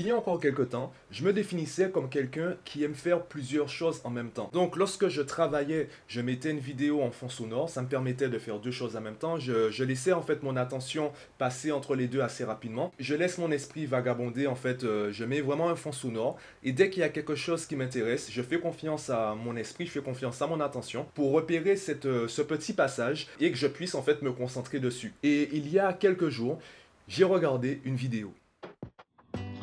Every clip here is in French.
Il y a encore quelques temps, je me définissais comme quelqu'un qui aime faire plusieurs choses en même temps. Donc lorsque je travaillais, je mettais une vidéo en fond sonore, ça me permettait de faire deux choses en même temps. Je, laissais en fait mon attention passer entre les deux assez rapidement. Je laisse mon esprit vagabonder en fait, euh, je mets vraiment un fond sonore et dès qu'il y a quelque chose qui m'intéresse, je fais confiance à mon esprit, je fais confiance à mon attention pour repérer euh, ce petit passage et que je puisse en fait me concentrer dessus. Et il y a quelques jours, j'ai regardé une vidéo.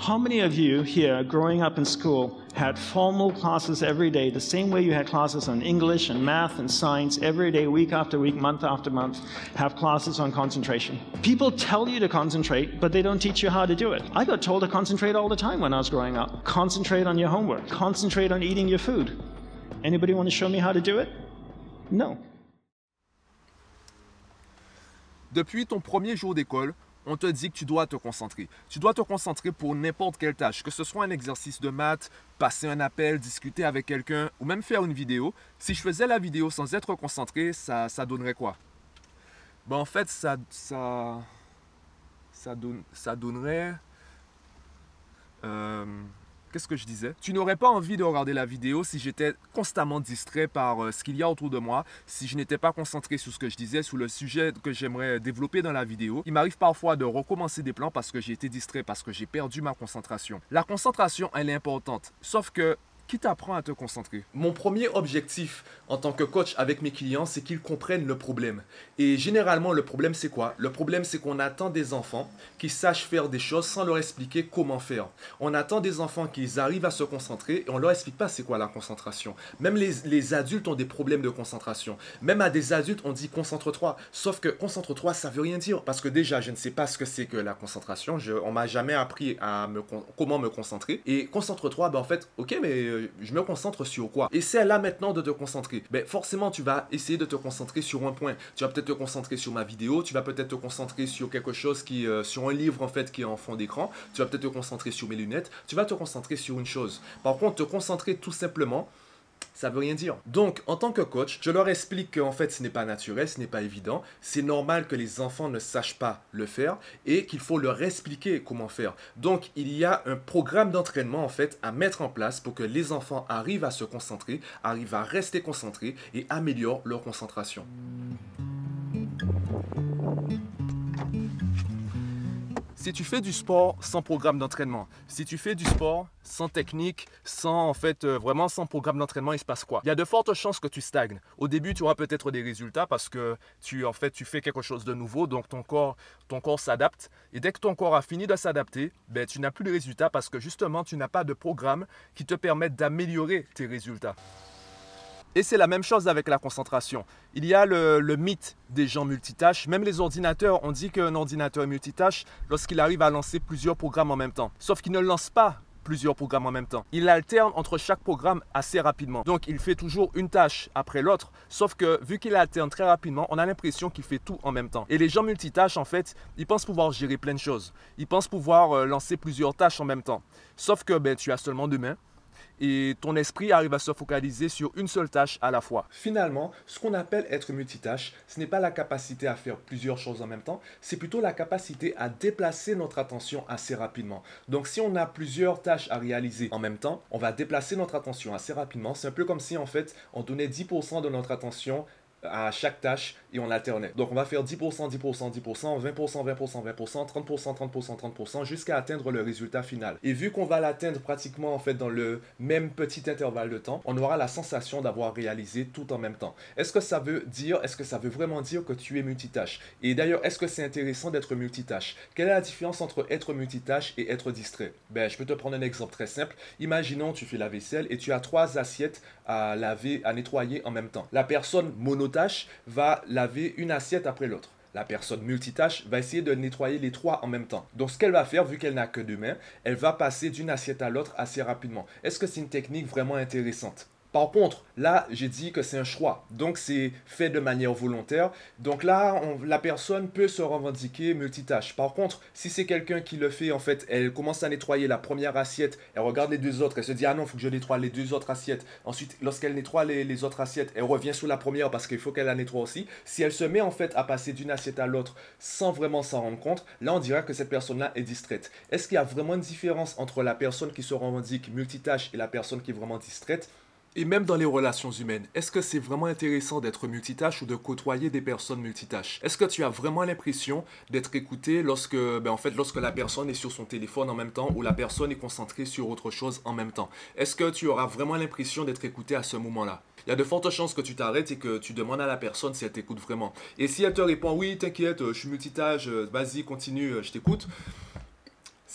How many of you here, growing up in school, had formal classes every day, the same way you had classes on English and math and science every day, week after week, month after month, have classes on concentration? People tell you to concentrate, but they don't teach you how to do it. I got told to concentrate all the time when I was growing up. Concentrate on your homework, concentrate on eating your food. Anybody want to show me how to do it? No. Depuis ton premier jour d'école, on te dit que tu dois te concentrer. Tu dois te concentrer pour n'importe quelle tâche, que ce soit un exercice de maths, passer un appel, discuter avec quelqu'un ou même faire une vidéo. Si je faisais la vidéo sans être concentré, ça, ça donnerait quoi? Ben, En fait, ça, ça, ça, donnerait... Euh, qu'est-ce que je disais? Tu n'aurais pas envie de regarder la vidéo si j'étais constamment distrait par euh, ce qu'il y a autour de moi, si je n'étais pas concentré sur ce que je disais, sur le sujet que j'aimerais développer dans la vidéo. Il m'arrive parfois de recommencer des plans parce que j'ai été distrait, parce que j'ai perdu ma concentration. La concentration, elle est importante, sauf que qui t'apprend à te concentrer. Mon premier objectif en tant que coach avec mes clients, c'est qu'ils comprennent le problème. Et généralement, le problème, c'est quoi? Le problème, c'est qu'on attend des enfants qui sachent faire des choses sans leur expliquer comment faire. On attend des enfants qui arrivent à se concentrer et on leur explique pas c'est quoi la concentration. Même les, les, adultes ont des problèmes de concentration. Même à des adultes, on dit concentre-toi. Sauf que concentre-toi, ça veut rien dire. Parce que déjà, je ne sais pas ce que c'est que la concentration. Je, on m'a jamais appris à me, comment me concentrer. Et concentre-toi, ben en fait, ok, mais je me concentre sur quoi? Essaie là maintenant de te concentrer. Ben, forcément, tu vas essayer de te concentrer sur un point. Tu vas peut-être te concentrer sur ma vidéo, tu vas peut-être te concentrer sur quelque chose qui, euh, sur un livre en fait qui est en fond d'écran. Tu vas peut-être te concentrer sur mes lunettes. Tu vas te concentrer sur une chose. Par contre, te concentrer tout simplement ça veut rien dire. Donc, en tant que coach, je leur explique qu'en fait, ce n'est pas naturel, ce n'est pas évident. C'est normal que les enfants ne sachent pas le faire et qu'il faut leur expliquer comment faire. Donc, il y a un programme d'entraînement en fait à mettre en place pour que les enfants arrivent à se concentrer, arrivent à rester concentrés et améliorent leur concentration. Si tu fais du sport sans programme d'entraînement, si tu fais du sport sans technique, sans en fait euh, vraiment sans programme d'entraînement, il se passe quoi? Il y a de fortes chances que tu stagnes. Au début, tu auras peut-être des résultats parce que tu en fait tu fais quelque chose de nouveau, donc ton corps s'adapte. Et dès que ton corps a fini de s'adapter, ben, tu n'as plus de résultats parce que justement tu n'as pas de programme qui te permette d'améliorer tes résultats. Et c'est la même chose avec la concentration. Il y a le, mythe des gens multitâches. Même les ordinateurs, on dit qu'un ordinateur est multitâche lorsqu'il arrive à lancer plusieurs programmes en même temps. Sauf qu'il ne lance pas plusieurs programmes en même temps. Il alterne entre chaque programme assez rapidement. Donc il fait toujours une tâche après l'autre, sauf que vu qu'il alterne très rapidement, on a l'impression qu'il fait tout en même temps. Et les gens multitâches, en fait, ils pensent pouvoir gérer plein de choses. Ils pensent pouvoir euh, lancer plusieurs tâches en même temps. Sauf que ben, tu as seulement deux mains et ton esprit arrive à se focaliser sur une seule tâche à la fois. Finalement, ce qu'on appelle être multitâche, ce n'est pas la capacité à faire plusieurs choses en même temps, c'est plutôt la capacité à déplacer notre attention assez rapidement. Donc si on a plusieurs tâches à réaliser en même temps, on va déplacer notre attention assez rapidement. C'est un peu comme si en fait on donnait 10% de notre attention à chaque tâche et on alternait. Donc on va faire 10%, 10%, 10%, 20%, 20%, 20%, 30%, 30%, 30% jusqu'à atteindre le résultat final. Et vu qu'on va l'atteindre pratiquement en fait dans le même petit intervalle de temps, on aura la sensation d'avoir réalisé tout en même temps. Est-ce que ça veut dire, est-ce que ça veut vraiment dire que tu es multitâche? Et d'ailleurs, est-ce que c'est intéressant d'être multitâche? Quelle est la différence entre être multitâche et être distrait? Ben, je peux te prendre un exemple très simple. Imaginons tu fais la vaisselle et tu as trois assiettes à laver, à nettoyer en même temps. La personne va laver une assiette après l'autre. La personne multitâche va essayer de nettoyer les trois en même temps. Donc ce qu'elle va faire, vu qu'elle n'a que deux mains, elle va passer d'une assiette à l'autre assez rapidement. Est-ce que c'est une technique vraiment intéressante? Par contre, là, j'ai dit que c'est un choix. Donc, c'est fait de manière volontaire. Donc là, la personne peut se revendiquer multitâche. Par contre, si c'est quelqu'un qui le fait, en fait, elle commence à nettoyer la première assiette, elle regarde les deux autres, elle se dit, ah non, il faut que je nettoie les deux autres assiettes. Ensuite, lorsqu'elle nettoie les, les, autres assiettes, elle revient sur la première parce qu'il faut qu'elle la nettoie aussi. Si elle se met, en fait, à passer d'une assiette à l'autre sans vraiment s'en rendre compte, là, on dirait que cette personne-là est distraite. Est-ce qu'il y a vraiment une différence entre la personne qui se revendique multitâche et la personne qui est vraiment distraite? Et même dans les relations humaines, est-ce que c'est vraiment intéressant d'être multitâche ou de côtoyer des personnes multitâches? Est-ce que tu as vraiment l'impression d'être écouté lorsque, ben lorsque la personne est sur son téléphone en même temps ou la personne est concentrée sur autre chose en même temps? Est-ce que tu auras vraiment l'impression d'être écouté à ce moment-là? Il y a de fortes chances que tu t'arrêtes et que tu demandes à la personne si elle t'écoute vraiment. Et si elle te répond oui, t'inquiète, je suis multitâche, vas-y, continue, je t'écoute,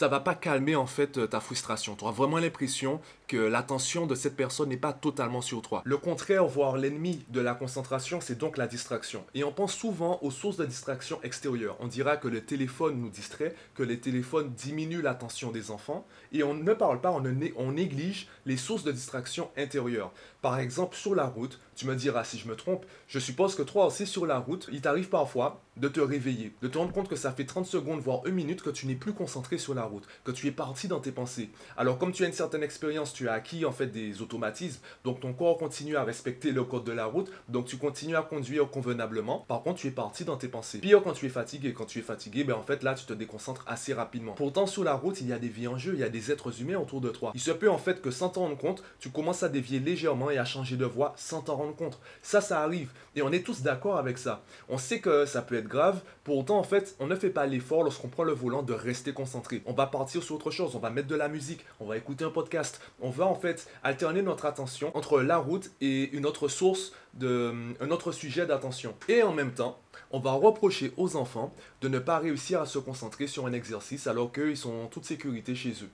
ça va pas calmer en fait ta frustration. Tu auras vraiment l'impression que l'attention de cette personne n'est pas totalement sur toi. Le contraire, voire l'ennemi de la concentration, c'est donc la distraction. Et on pense souvent aux sources de distraction extérieures. On dira que le téléphone nous distrait, que les téléphones diminuent l'attention des enfants, et on ne parle pas, on néglige les sources de distraction intérieures. Par exemple, sur la route, tu me diras si je me trompe, je suppose que toi aussi sur la route, il t'arrive parfois de te réveiller, de te rendre compte que ça fait 30 secondes, voire une minute que tu n'es plus concentré sur la route, que tu es parti dans tes pensées. Alors comme tu as une certaine expérience, tu as acquis en fait des automatismes, donc ton corps continue à respecter le code de la route, donc tu continues à conduire convenablement. Par contre, tu es parti dans tes pensées. Pire quand tu es fatigué, quand tu es fatigué, ben en fait là tu te déconcentres assez rapidement. Pourtant sur la route, il y a des vies en jeu, il y a des êtres humains autour de toi. Il se peut en fait que sans t'en rendre compte, tu commences à dévier légèrement et à changer de voie sans t'en rendre compte. Ça, ça arrive et on est tous d'accord avec ça. On sait que ça peut être grave, pour autant en fait, on ne fait pas l'effort lorsqu'on prend le volant de rester concentré. On va partir sur autre chose, on va mettre de la musique, on va écouter un podcast, on va en fait alterner notre attention entre la route et une autre source de un autre sujet d'attention. Et en même temps, on va reprocher aux enfants de ne pas réussir à se concentrer sur un exercice alors qu'ils sont en toute sécurité chez eux.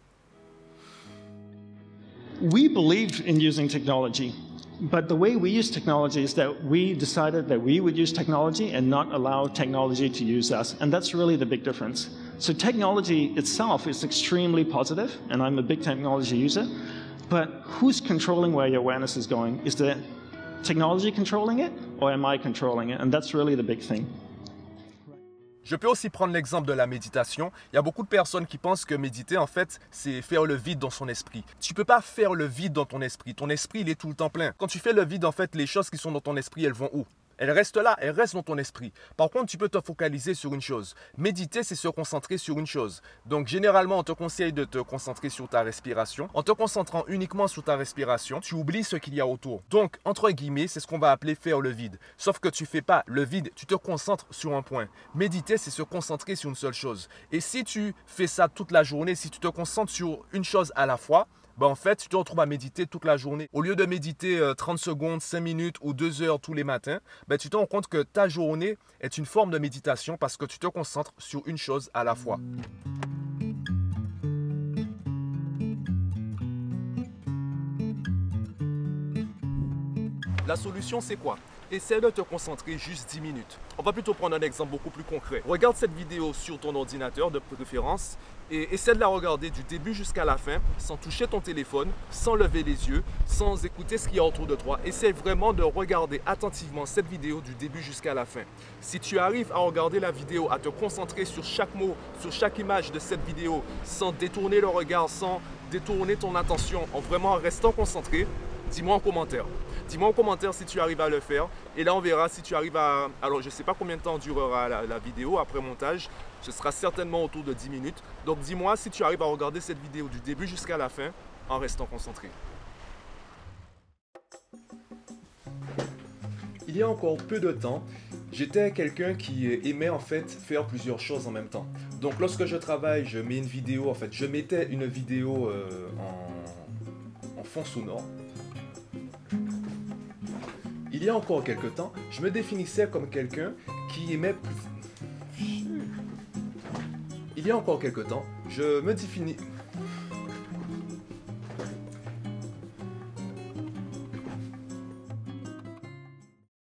We believe in using technology, but the way we use technology is that we decided that we would use technology and not allow technology to use us. And that's really the big difference. So technology itself is extremely positive, and I'm a big technology user. But who's controlling where your awareness is going? Is the technology controlling it, or am I controlling it? And that's really the big thing. Je peux aussi prendre l'exemple de la méditation. Il y a beaucoup de personnes qui pensent que méditer, en fait, c'est faire le vide dans son esprit. Tu peux pas faire le vide dans ton esprit. Ton esprit, il est tout le temps plein. Quand tu fais le vide, en fait, les choses qui sont dans ton esprit, elles vont où? Elle reste là, elle reste dans ton esprit. Par contre, tu peux te focaliser sur une chose. Méditer, c'est se concentrer sur une chose. Donc, généralement, on te conseille de te concentrer sur ta respiration. En te concentrant uniquement sur ta respiration, tu oublies ce qu'il y a autour. Donc, entre guillemets, c'est ce qu'on va appeler faire le vide. Sauf que tu fais pas le vide, tu te concentres sur un point. Méditer, c'est se concentrer sur une seule chose. Et si tu fais ça toute la journée, si tu te concentres sur une chose à la fois, ben en fait, tu te retrouves à méditer toute la journée. Au lieu de méditer 30 euh, secondes, 5 minutes ou 2 heures tous les matins, ben, tu te rends compte que ta journée est une forme de méditation parce que tu te concentres sur une chose à la fois. La solution, c'est quoi? Essaie de te concentrer juste 10 minutes. On va plutôt prendre un exemple beaucoup plus concret. Regarde cette vidéo sur ton ordinateur de préférence et essaie de la regarder du début jusqu'à la fin sans toucher ton téléphone, sans lever les yeux, sans écouter ce qu'il y a autour de toi. Essaie vraiment de regarder attentivement cette vidéo du début jusqu'à la fin. Si tu arrives à regarder la vidéo, à te concentrer sur chaque mot, sur chaque image de cette vidéo, sans détourner le regard, sans détourner ton attention, en vraiment restant concentré, dis-moi en commentaire. Dis-moi en commentaire si tu arrives à le faire. Et là, on verra si tu arrives à... Alors, je ne sais pas combien de temps durera la, vidéo après montage. Ce sera certainement autour de 10 minutes. Donc, dis-moi si tu arrives à regarder cette vidéo du début jusqu'à la fin en restant concentré. Il y a encore peu de temps, j'étais quelqu'un qui aimait en fait faire plusieurs choses en même temps. Donc lorsque je travaille, je mets une vidéo, en fait, je mettais une vidéo euh, en, en fond sonore il y a encore quelque temps, je me définissais comme quelqu'un qui aimait plus... Il y a encore quelque temps, je me définis...